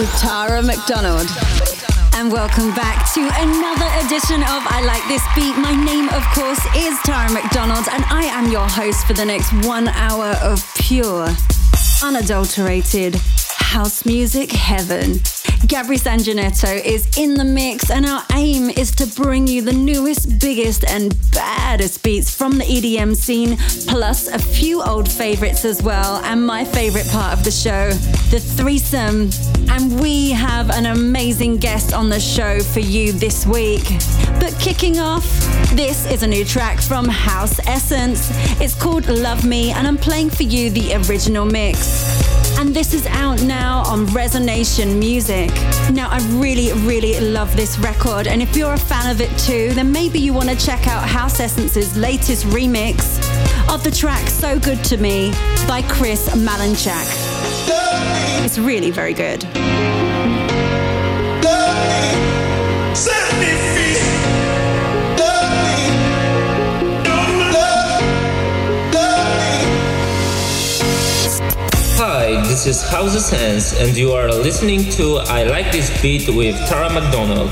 With Tara McDonald. And welcome back to another edition of I Like This Beat. My name, of course, is Tara McDonald, and I am your host for the next one hour of pure, unadulterated house music heaven. Gabri Sanginetto is in the mix, and our aim is to bring you the newest, biggest, and baddest beats from the EDM scene, plus a few old favorites as well, and my favorite part of the show, the threesome. And we have an amazing guest on the show for you this week. But kicking off, this is a new track from House Essence. It's called Love Me, and I'm playing for you the original mix and this is out now on Resonation Music. Now, I really, really love this record, and if you're a fan of it too, then maybe you want to check out House Essence's latest remix of the track So Good to Me by Chris Malinchak. It's really very good. Hi, this is House Essence, and you are listening to I Like This Beat with Tara McDonald.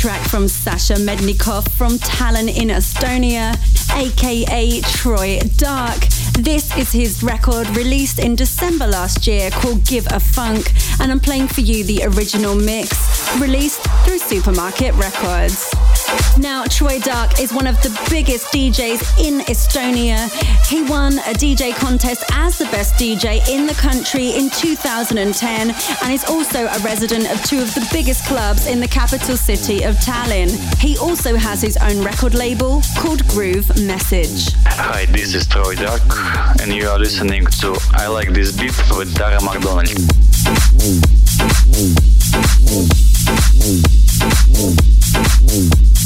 Track from Sasha Mednikov from Tallinn in Estonia, aka Troy Dark. This is his record released in December last year called Give a Funk, and I'm playing for you the original mix released through Supermarket Records. Now, Troy Dark is one of the biggest DJs in Estonia. He won a DJ contest as the best DJ in the country in 2010 and is also a resident of two of the biggest clubs in the capital city of Tallinn. He also has his own record label called Groove Message. Hi, this is Troy Dark, and you are listening to I Like This Beat with Dara McDonald. Mm-hmm.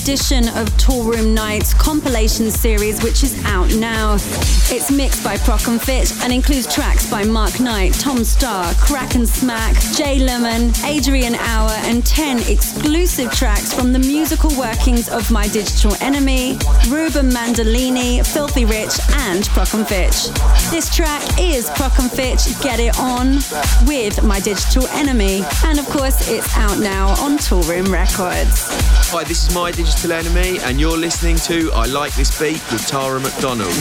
edition of Toolroom Nights compilation series, which is out now. It's mixed by Prok and Fitch and includes tracks by Mark Knight, Tom Starr, Kraak and Smaak, Jay Lumen, Adrian Hour, and 10 exclusive tracks from the musical workings of My Digital Enemy, Ruben Mandolini, Filthy Rich, and Prok and Fitch. This track is Prok and Fitch Get It On with My Digital Enemy. And of course, it's out now on Toolroom Records. Hi, this is My Digital Enemy, and you're listening to I Like This Beat with Tara McDonald.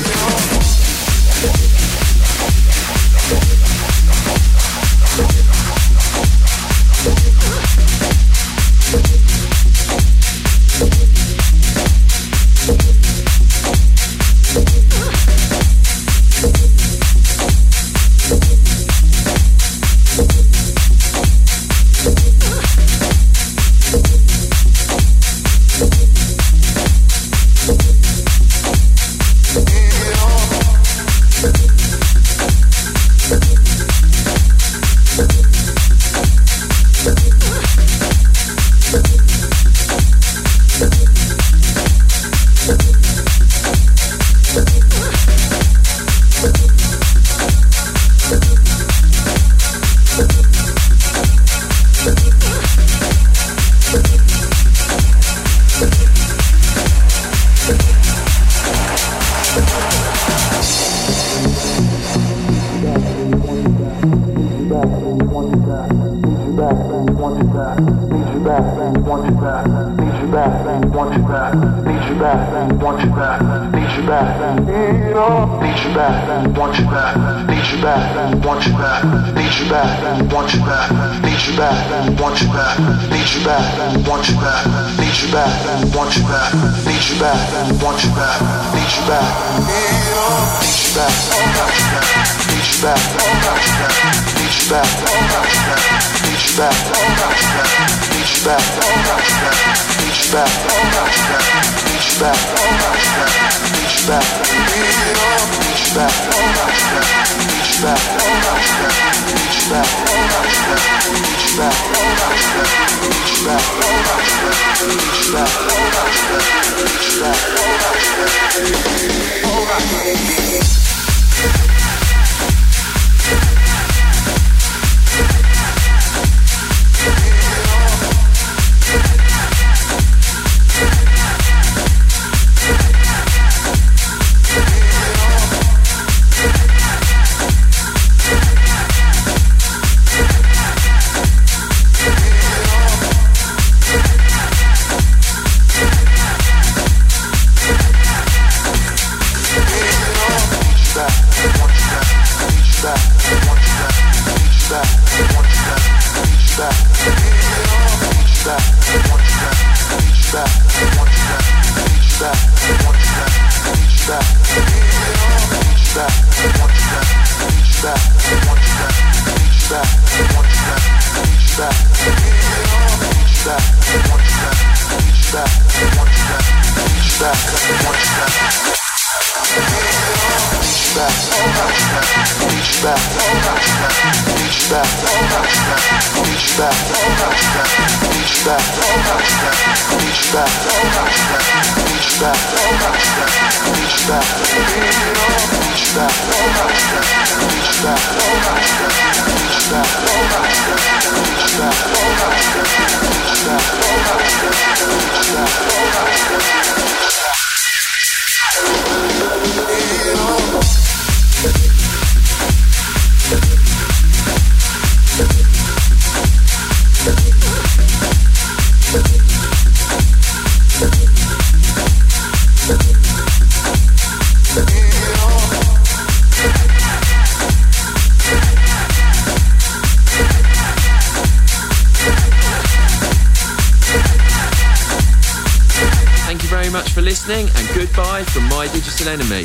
Enemy.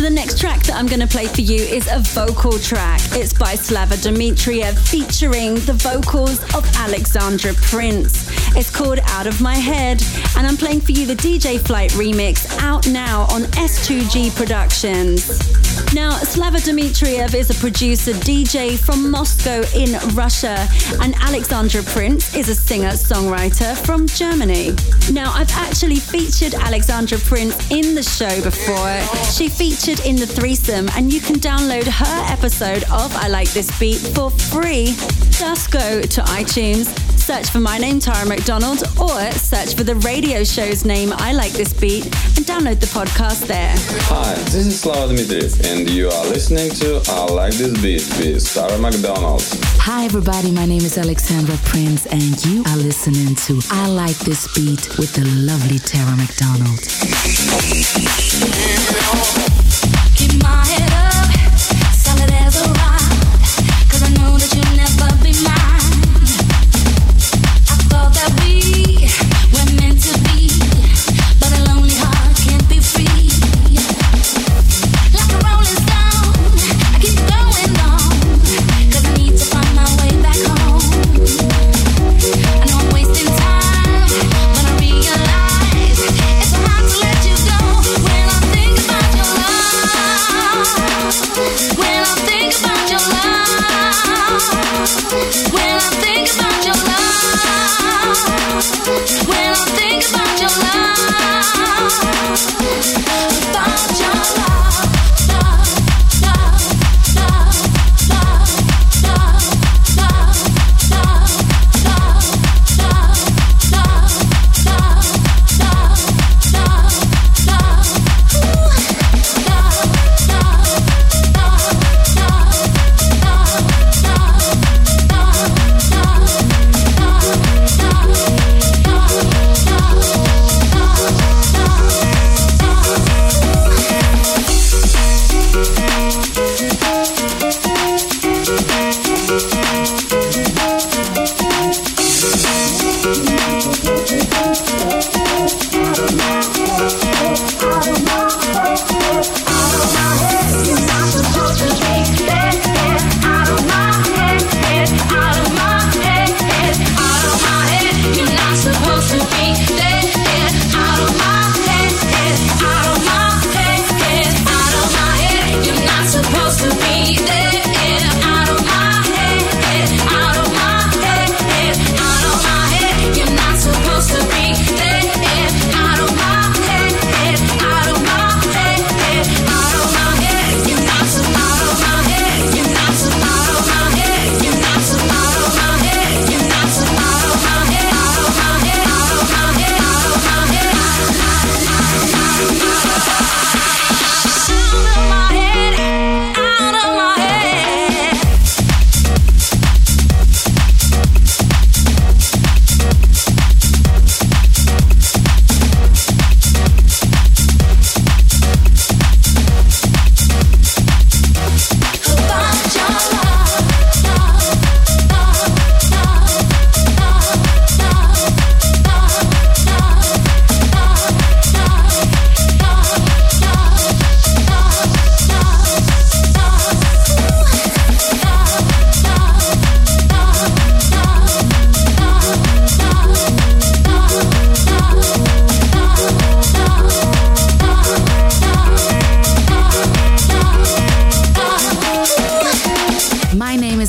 The next track that I'm going to play for you is a vocal track. It's by Slava Dimitriev featuring the vocals of Alexandra Prince. It's called Out of My Head, and I'm playing for you the DJ Flight remix out now on S2G Productions. Now, Slava Dmitriev is a producer DJ from Moscow in Russia, and Alexandra Prince is a singer songwriter from Germany. Now, I've actually featured Alexandra Prince in the show before. She featured in the threesome, and you can download her episode of I Like This Beat for free. Just go to iTunes search for my name, Tara McDonald, or search for the radio show's name, I Like This Beat, and download the podcast there. Hi, this is Slava Dmitriev, and you are listening to I Like This Beat with Tara McDonald. Hi, everybody, my name is Alexandra Prince, and you are listening to I Like This Beat with the lovely Tara McDonald. Keep my head up, solid as a rock, cause I know that you'll never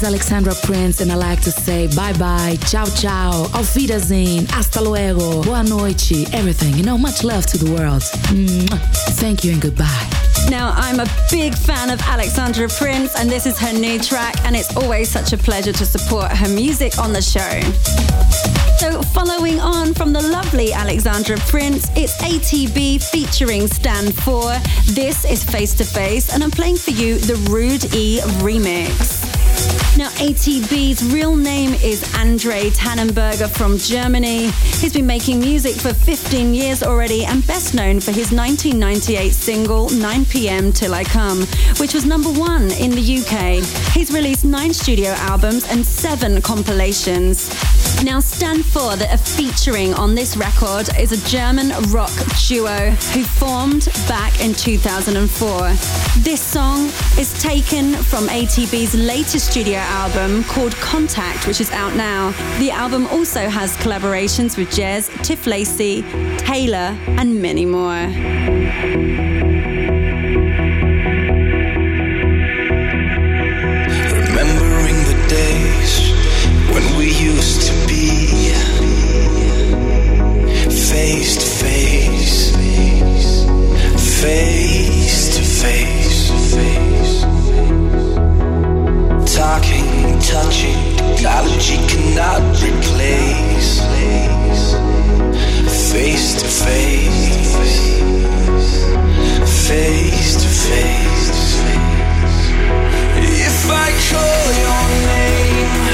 and I like to say bye bye, ciao ciao, auf Wiedersehen, hasta luego, boa noite, everything. You know, much love to the world. Thank you and goodbye. Now, I'm a big fan of Alexandra Prince, and this is her new track, and it's always such a pleasure to support her music on the show. So, following on from the lovely Alexandra Prince, it's ATB featuring Stanfour. This is Face to Face, and I'm playing for you the Rude E remix. Now, ATB's real name is Andre Tanneberger from Germany. He's been making music for 15 years already and best known for his 1998 single 9pm Till I Come, which was number one in the UK. He's released nine studio albums and seven compilations. Now, Stanfour, that are featuring on this record, is a German rock duo who formed back in 2004. This song is taken from ATB's latest studio album called Contact, which is out now. The album also has collaborations with JES, Tiff Lacey, Taylor, and many more. Technology cannot replace face to face, face to face. If I call your name,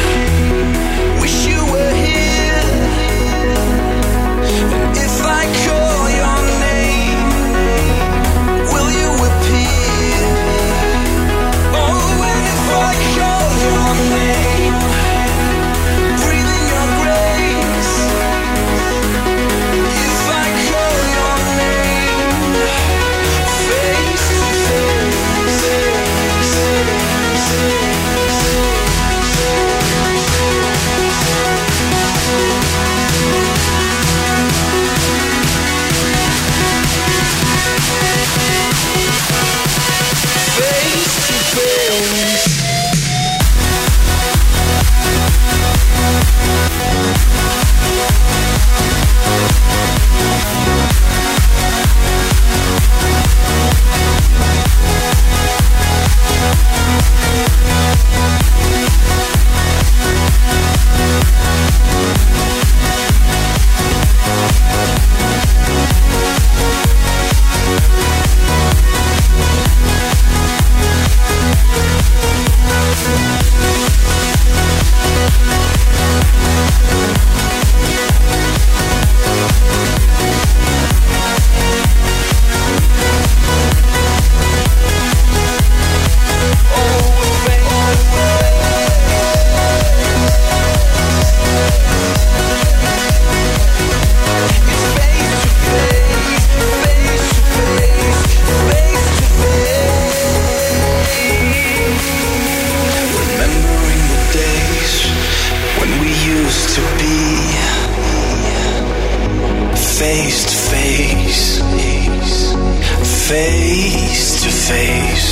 face to face,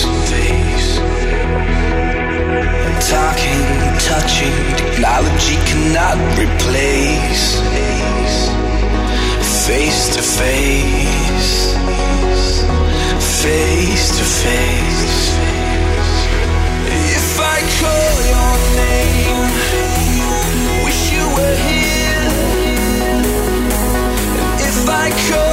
talking, touching, technology cannot replace face to face, face to face. If I call your name, wish you were here. If I call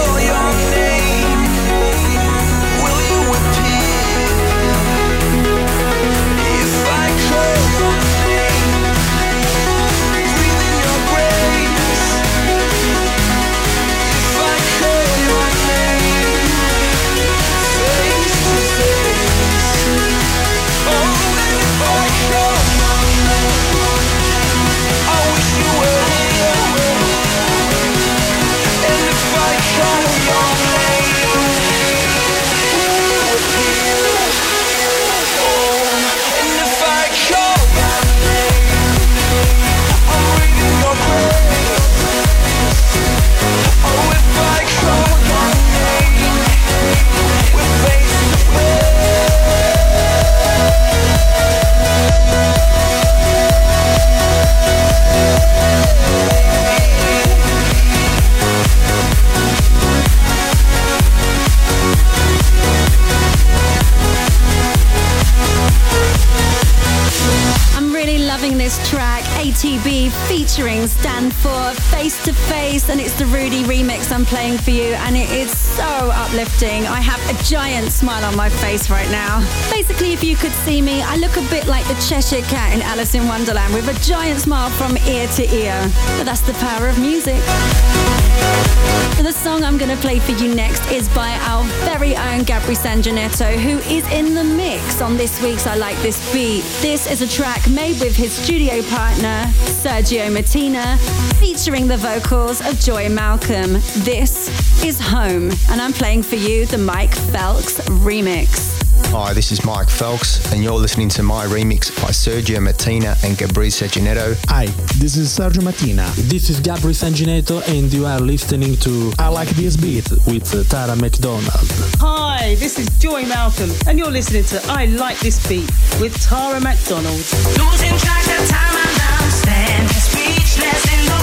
loving this track, ATB featuring Stanfour Face to Face, and it's the Rudee remix I'm playing for you, and it is so uplifting. I have a giant smile on my face right now. Basically, if you could see me, I look a bit like the Cheshire Cat in Alice in Wonderland with a giant smile from ear to ear. But that's the power of music. So the song I'm going to play for you next is by our very own Gabri Sanginetto, who is in the mix on this week's I Like This Beat. This is a track made with his studio partner, Sergio Martina, featuring the vocals of Joy Malcolm. This is Home, and I'm playing for you the Mike Felks remix. Hi, this is Mike Felks, and you're listening to my remix by Sergio Martina and Gabriel Sanginetto. Hi, this is Sergio Martina. This is Gabri Sanginetto, and you are listening to I Like This Beat with Tara McDonald. Hi, this is Joy Malcolm, and you're listening to I Like This Beat with Tara McDonald. Losing track of time and I'm standing speechless in the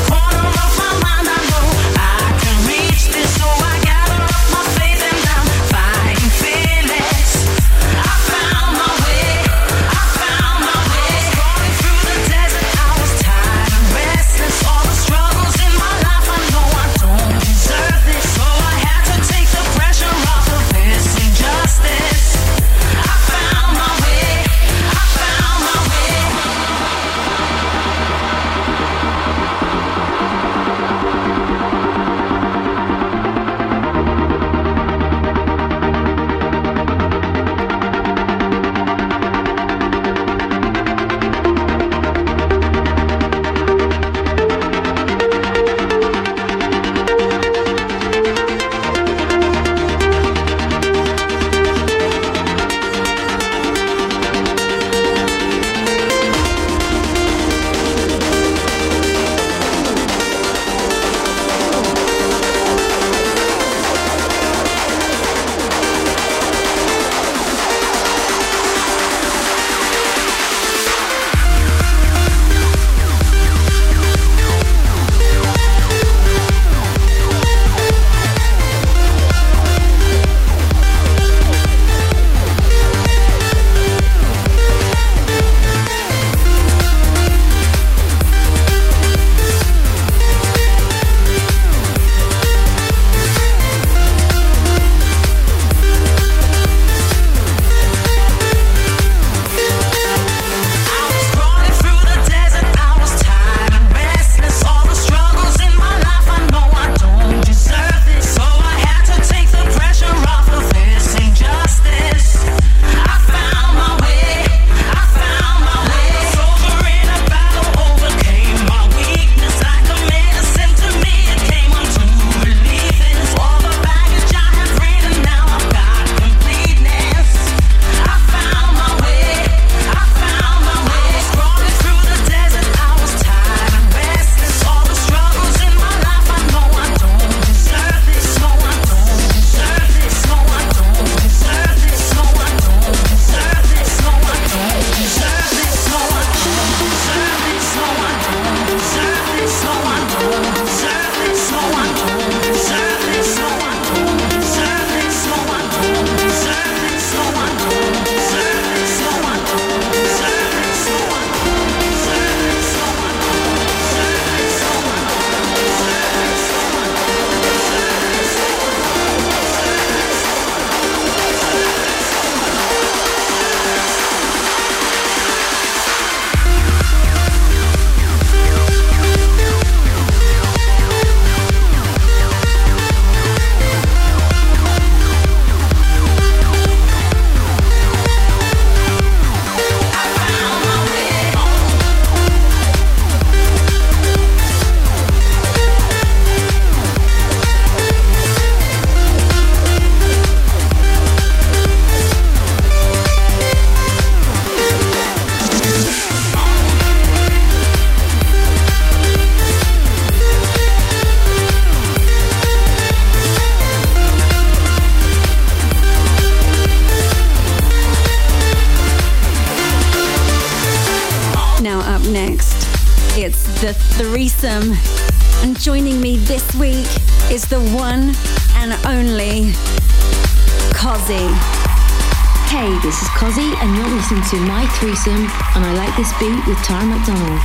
to My Threesome, and I like this beat with Tara McDonald.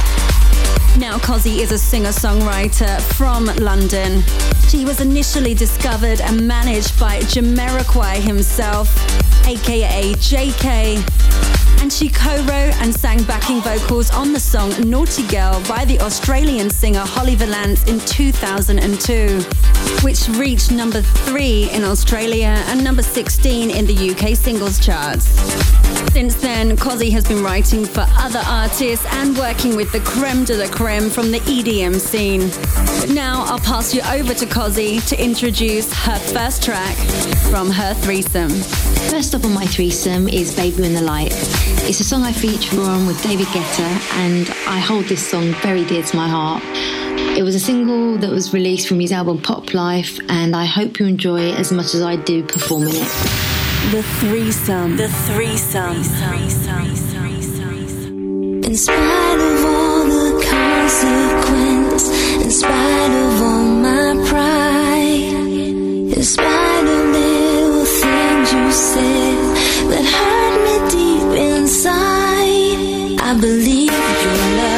Now, Cozi is a singer songwriter from London. She was initially discovered and managed by Jamiroquai himself, aka JK. And she co wrote and sang backing vocals on the song Naughty Girl by the Australian singer Holly Valance in 2002, which reached number three in Australia and number 16 in the UK singles charts. Since then, Cozi has been writing for other artists and working with the creme de la creme from the EDM scene. But now I'll pass you over to Cozi to introduce her first track from her threesome. First up on my threesome is Baby When the Light. It's a song I feature on with David Guetta, and I hold this song very dear to my heart. It was a single that was released from his album Pop Life, and I hope you enjoy it as much as I do performing it. The threesome. The threesome. In spite of all the consequence, in spite of all my pride, in spite of little things you said that hurt me deep inside, I believe your love,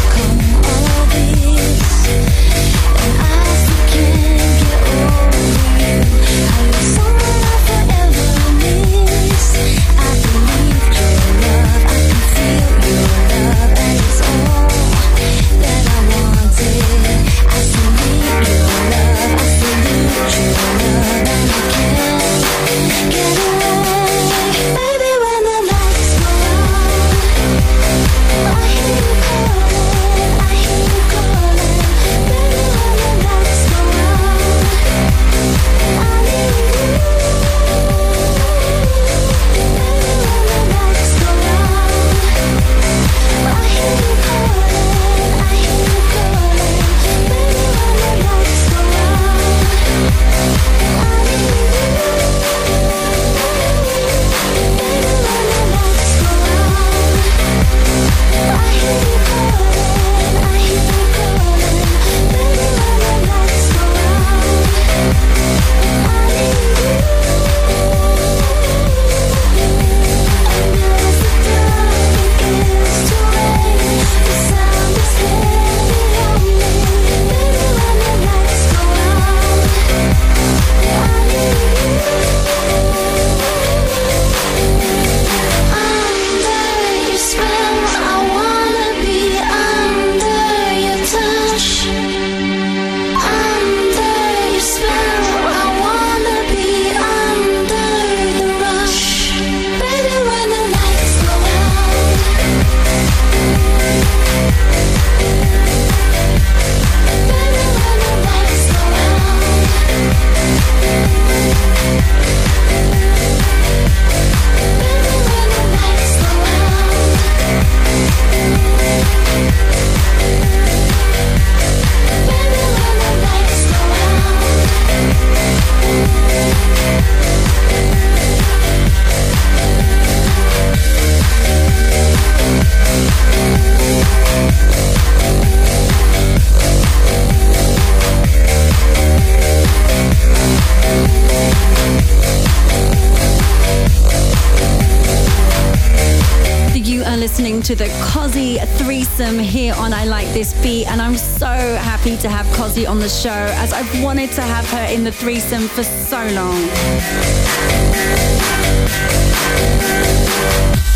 threesome for so long.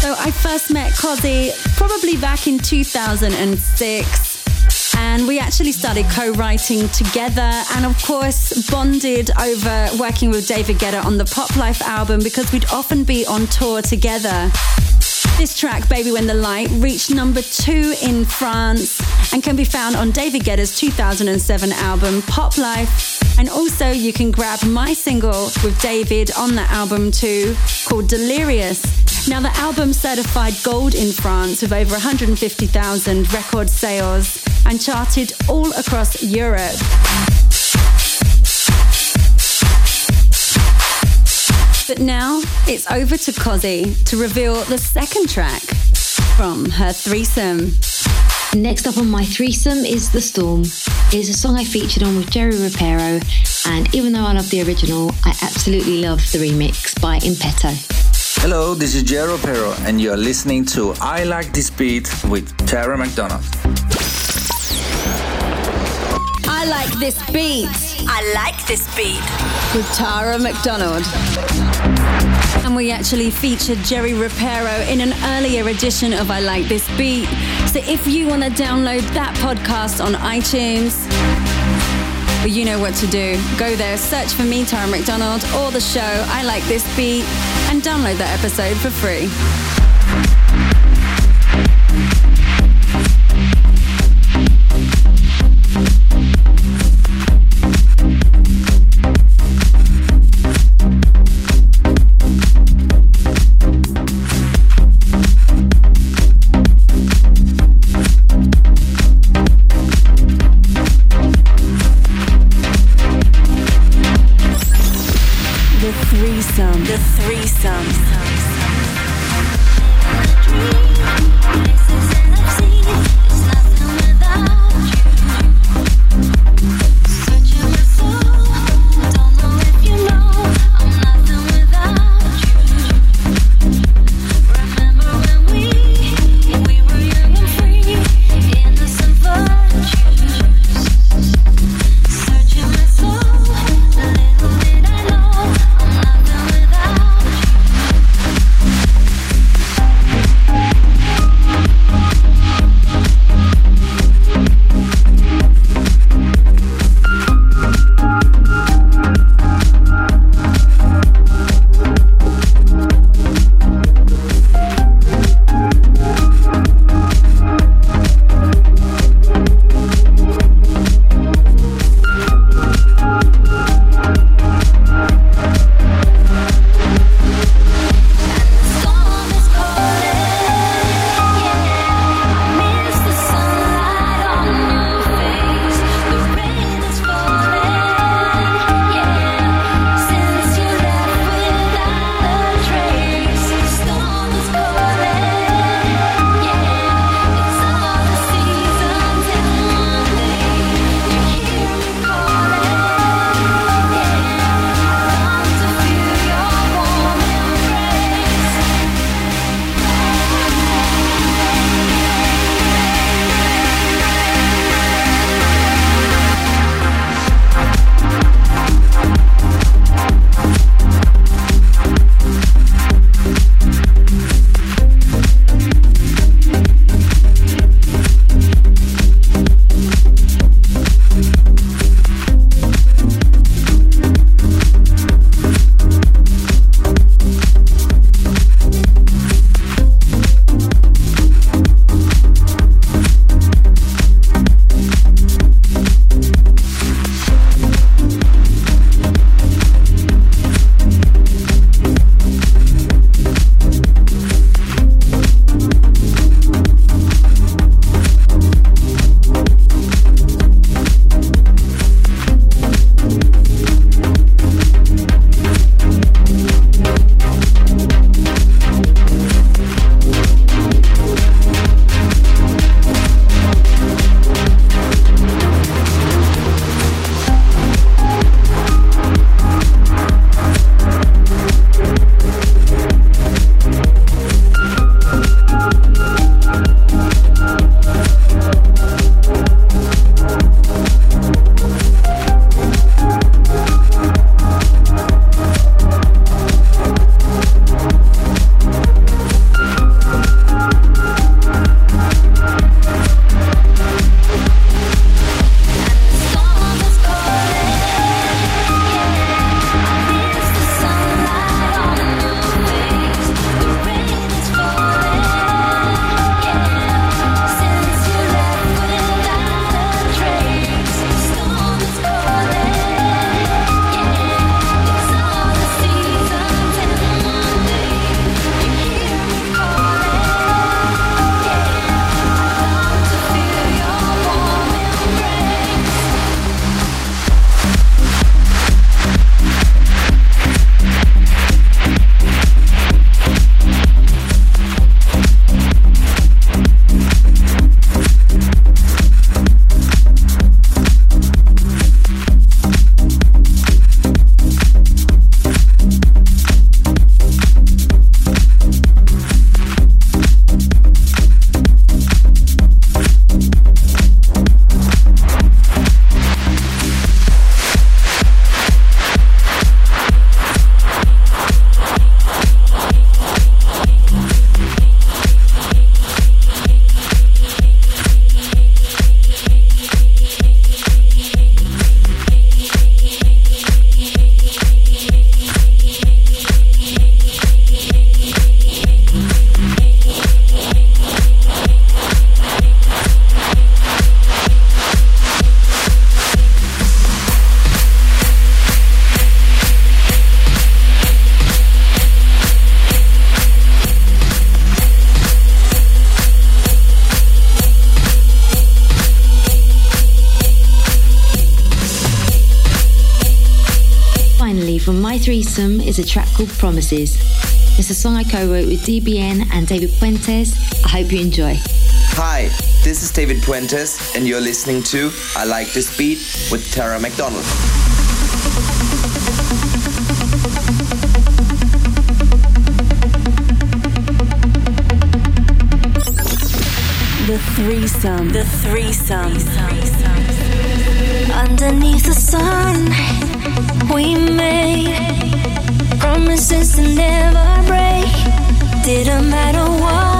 So I first met Cozi probably back in 2006. And we actually started co writing together and, of course, bonded over working with David Guetta on the Pop Life album because we'd often be on tour together. This track, Baby When the Light, reached number two in France and can be found on David Guetta's 2007 album Pop Life. And also, you can grab my single with David on that album too, called Delirious. Now, the album certified gold in France with over 150,000 record sales and charted all across Europe. But now it's over to Cozi to reveal the second track from her threesome. Next up on my threesome is The Storm. It's a song I featured on with Jerry Ropero, and even though I love the original, I absolutely love the remix by Impetto. Hello, this is Jerry Ropero, and you're listening to I Like This Beat with Tara McDonald. I like this beat. I like this beat. With Tara McDonald. And we actually featured Jerry Ropero in an earlier edition of I Like This Beat. So if you want to download that podcast on iTunes, well, you know what to do. Go there, search for me, Tara McDonald, or the show I Like This Beat, and download that episode for free. The called Promises. It's a song I co wrote with DBN and David Puentez. I hope you enjoy. Hi, this is David Puentez, and you're listening to I Like This Beat with Tara McDonald. The threesome. The threesome. Underneath the sun, we made promises to never break. Didn't matter what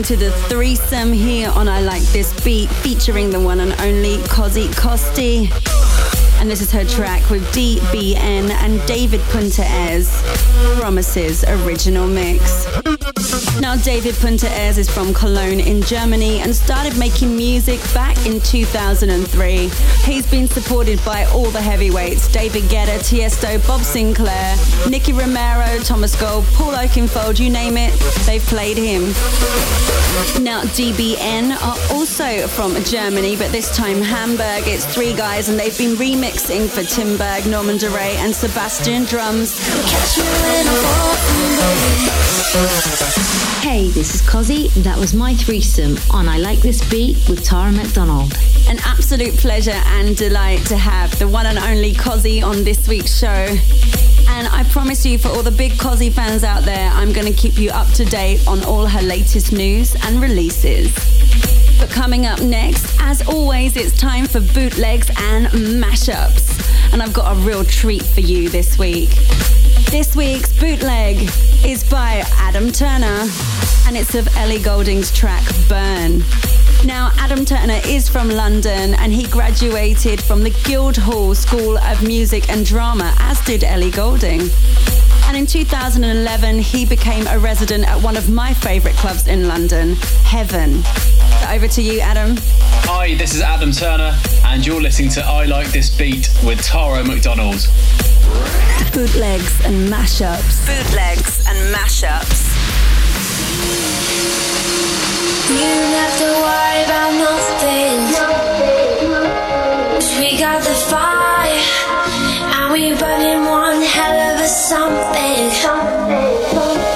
listening to the threesome here on I Like This Beat, featuring the one and only Cozi Costi. And this is her track with DBN and David Puentez, Promises original mix. Now, David Puentez is from Cologne in Germany and started making music back in 2003. He's been supported by all the heavyweights David Guetta, Tiesto, Bob Sinclar, Nicky Romero, Thomas Gold, Paul Oakenfold, you name it, they've played him. Now, DBN are also from Germany, but this time Hamburg. It's three guys and they've been remixing for Tim Berg, Norman Doray, and Sebastian Drums. Hey, this is Cozi. That was my threesome on I Like This Beat with Tara McDonald. An absolute pleasure and delight to have the one and only Cozi on this week's show. And I promise you, for all the big Cozi fans out there, I'm going to keep you up to date on all her latest news and releases. But coming up next, as always, it's time for bootlegs and mashups. And I've got a real treat for you this week. This week's bootleg is by Adam Turner, and it's of Ellie Goulding's track Burn. Now, Adam Turner is from London and he graduated from the Guildhall School of Music and Drama, as did Ellie Goulding. And in 2011, he became a resident at one of my favourite clubs in London, Heaven. Over to you, Adam. Hi, this is Adam Turner, and you're listening to I Like This Beat with Tara McDonald. Bootlegs and mashups. Bootlegs and mashups. You don't have to worry about nothing. 'Cause we got the fire, and we burning one hell of a something. They,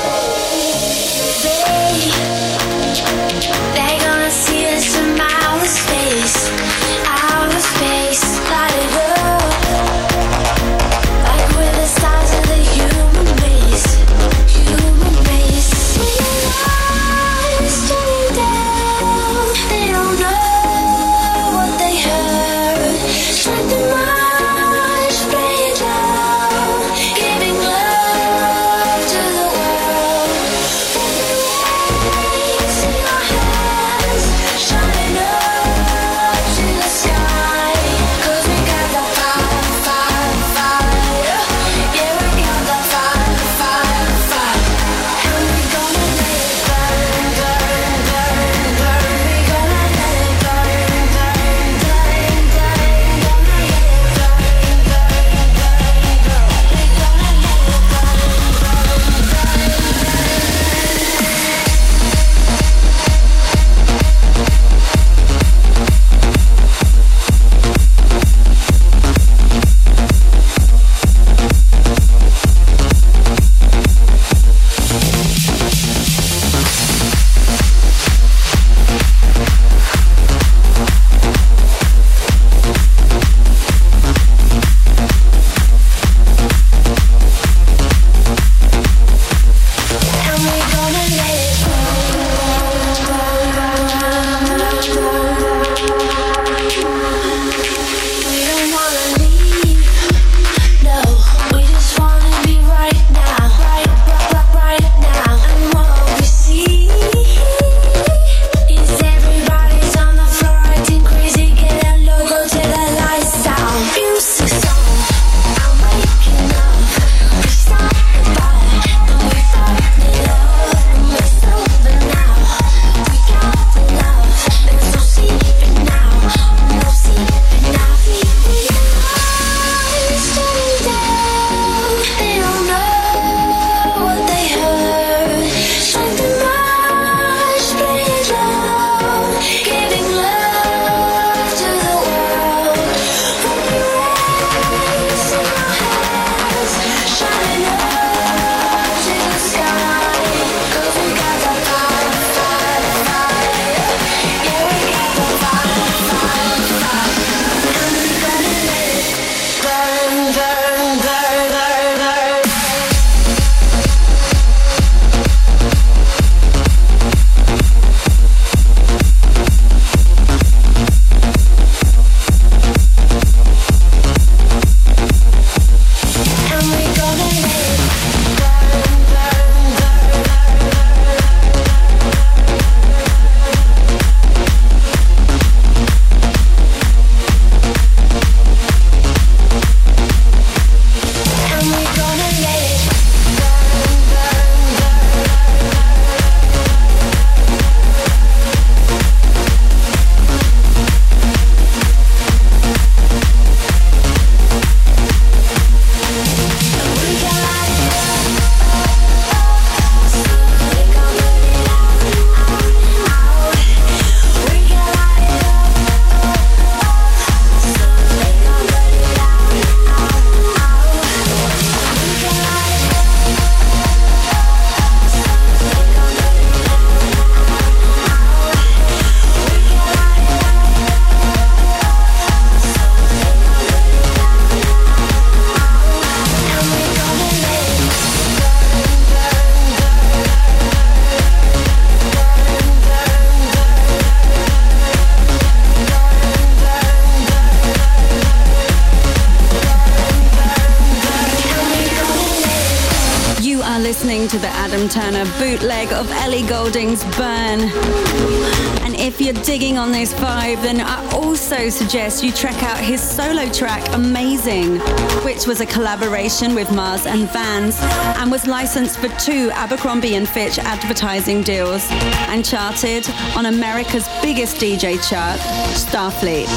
on this vibe, then I also suggest you check out his solo track, Amazing, which was a collaboration with Mars and Vans and was licensed for two Abercrombie and Fitch advertising deals and charted on America's biggest DJ chart, Starfleet.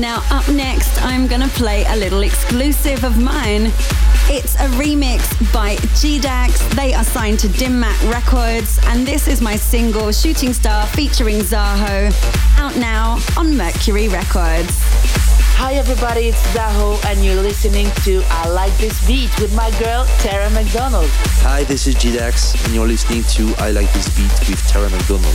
Now, up next, I'm gonna play a little exclusive of mine. It's a remix by G-Dax. They are signed to Dim Mak Records, and this is my single Shooting Star featuring Zaho, out now on Mercury Records. Hi everybody, it's Zaho and you're listening to I Like This Beat with my girl Tara McDonald. Hi, this is G-Dax, and you're listening to I Like This Beat with Tara McDonald.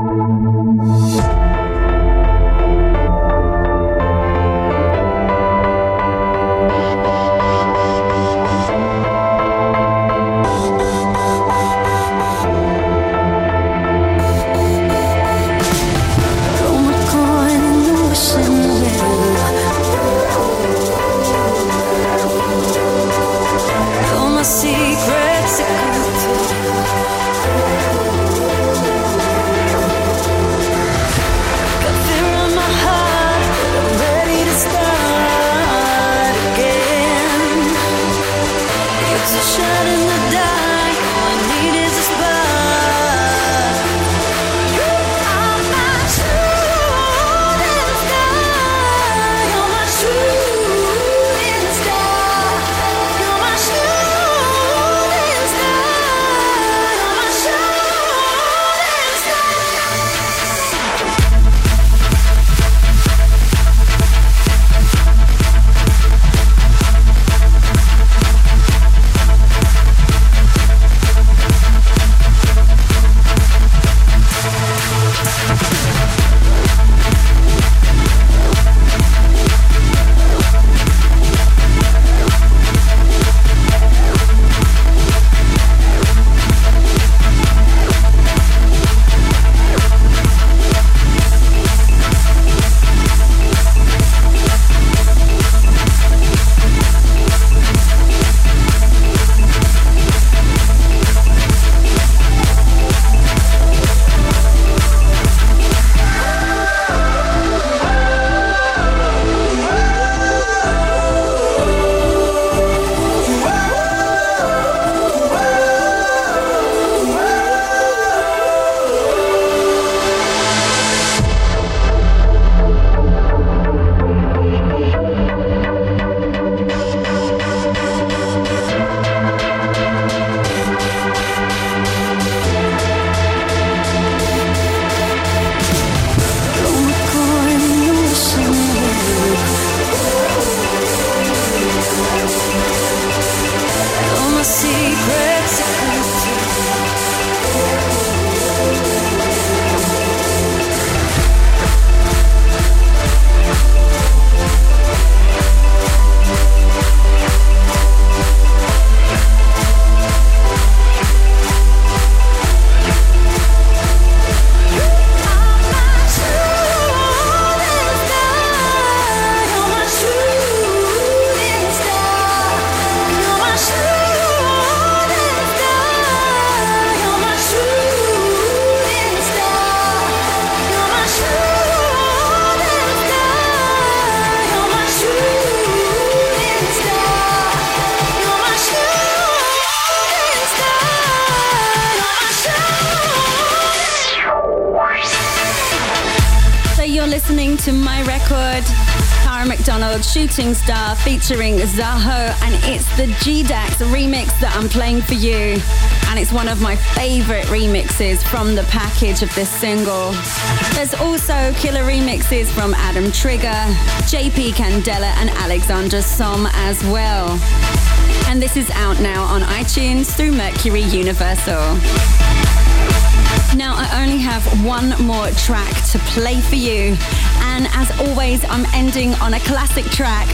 So you're listening to my record, Tara McDonald, Shooting Star, featuring Zaho, and it's the G-Dax remix that I'm playing for you. And it's one of my favorite remixes from the package of this single. There's also killer remixes from Adam Trigger, JP Candela, and Alexandra Som as well. And this is out now on iTunes through Mercury Universal. Now, I only have one more track to play for you. And as always, I'm ending on a classic track,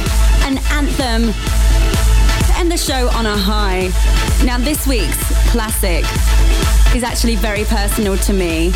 an anthem to end the show on a high. Now, this week's classic is actually very personal to me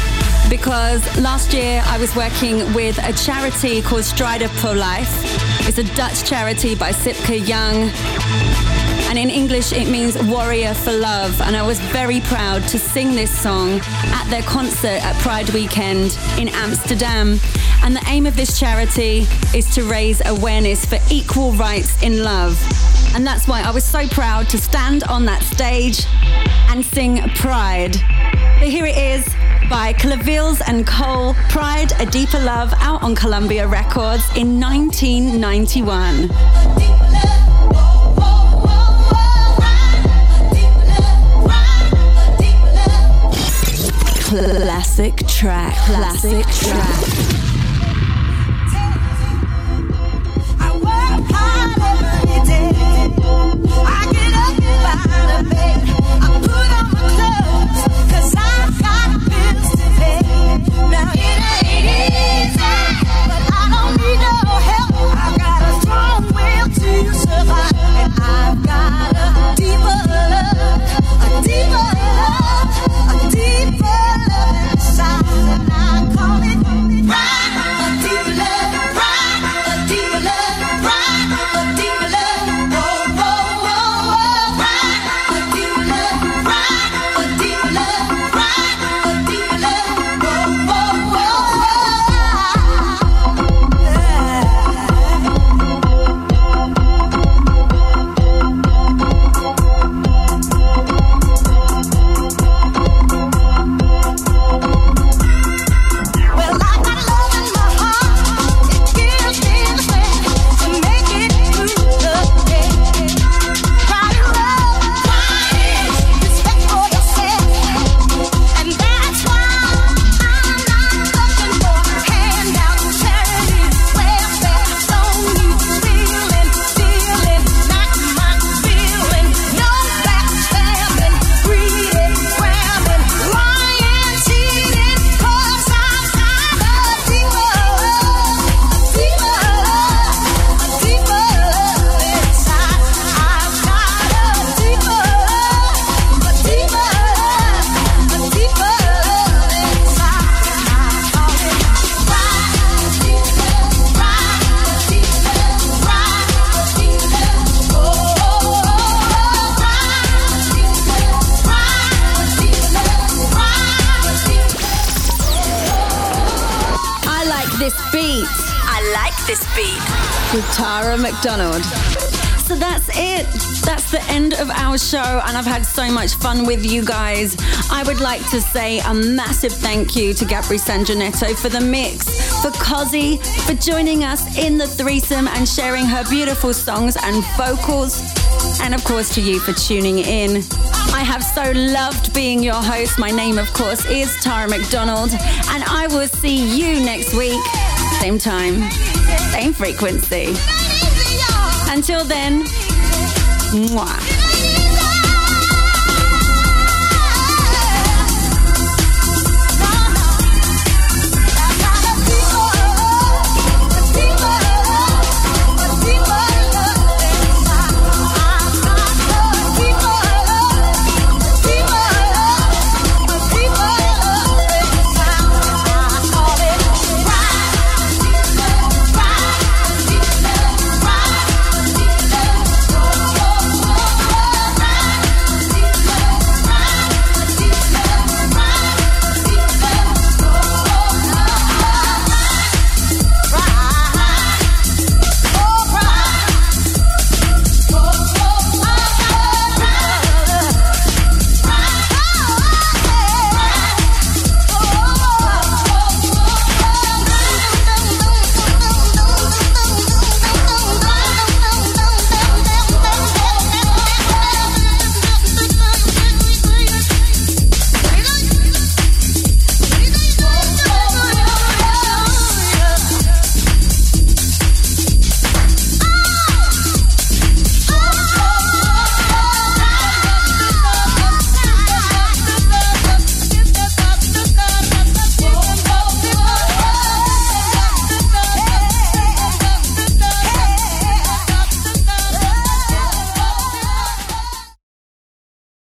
because last year I was working with a charity called Strider for Life. It's a Dutch charity by Sipke Young. And in English, it means warrior for love. And I was very proud to sing this song at their concert at Pride Weekend in Amsterdam. And the aim of this charity is to raise awareness for equal rights in love. And that's why I was so proud to stand on that stage and sing Pride. But here it is by Clivilles and Cole, Pride, A Deeper Love, out on Columbia Records in 1991. Classic track, classic track. I've got with you guys. I would like to say a massive thank you to Gabri Sanginetto for the mix, for Cozi for joining us in the threesome and sharing her beautiful songs and vocals, and of course to you for tuning in. I have so loved being your host. My name, of course, is Tara McDonald, and I will see you next week, same time, same frequency. Until then, mwah.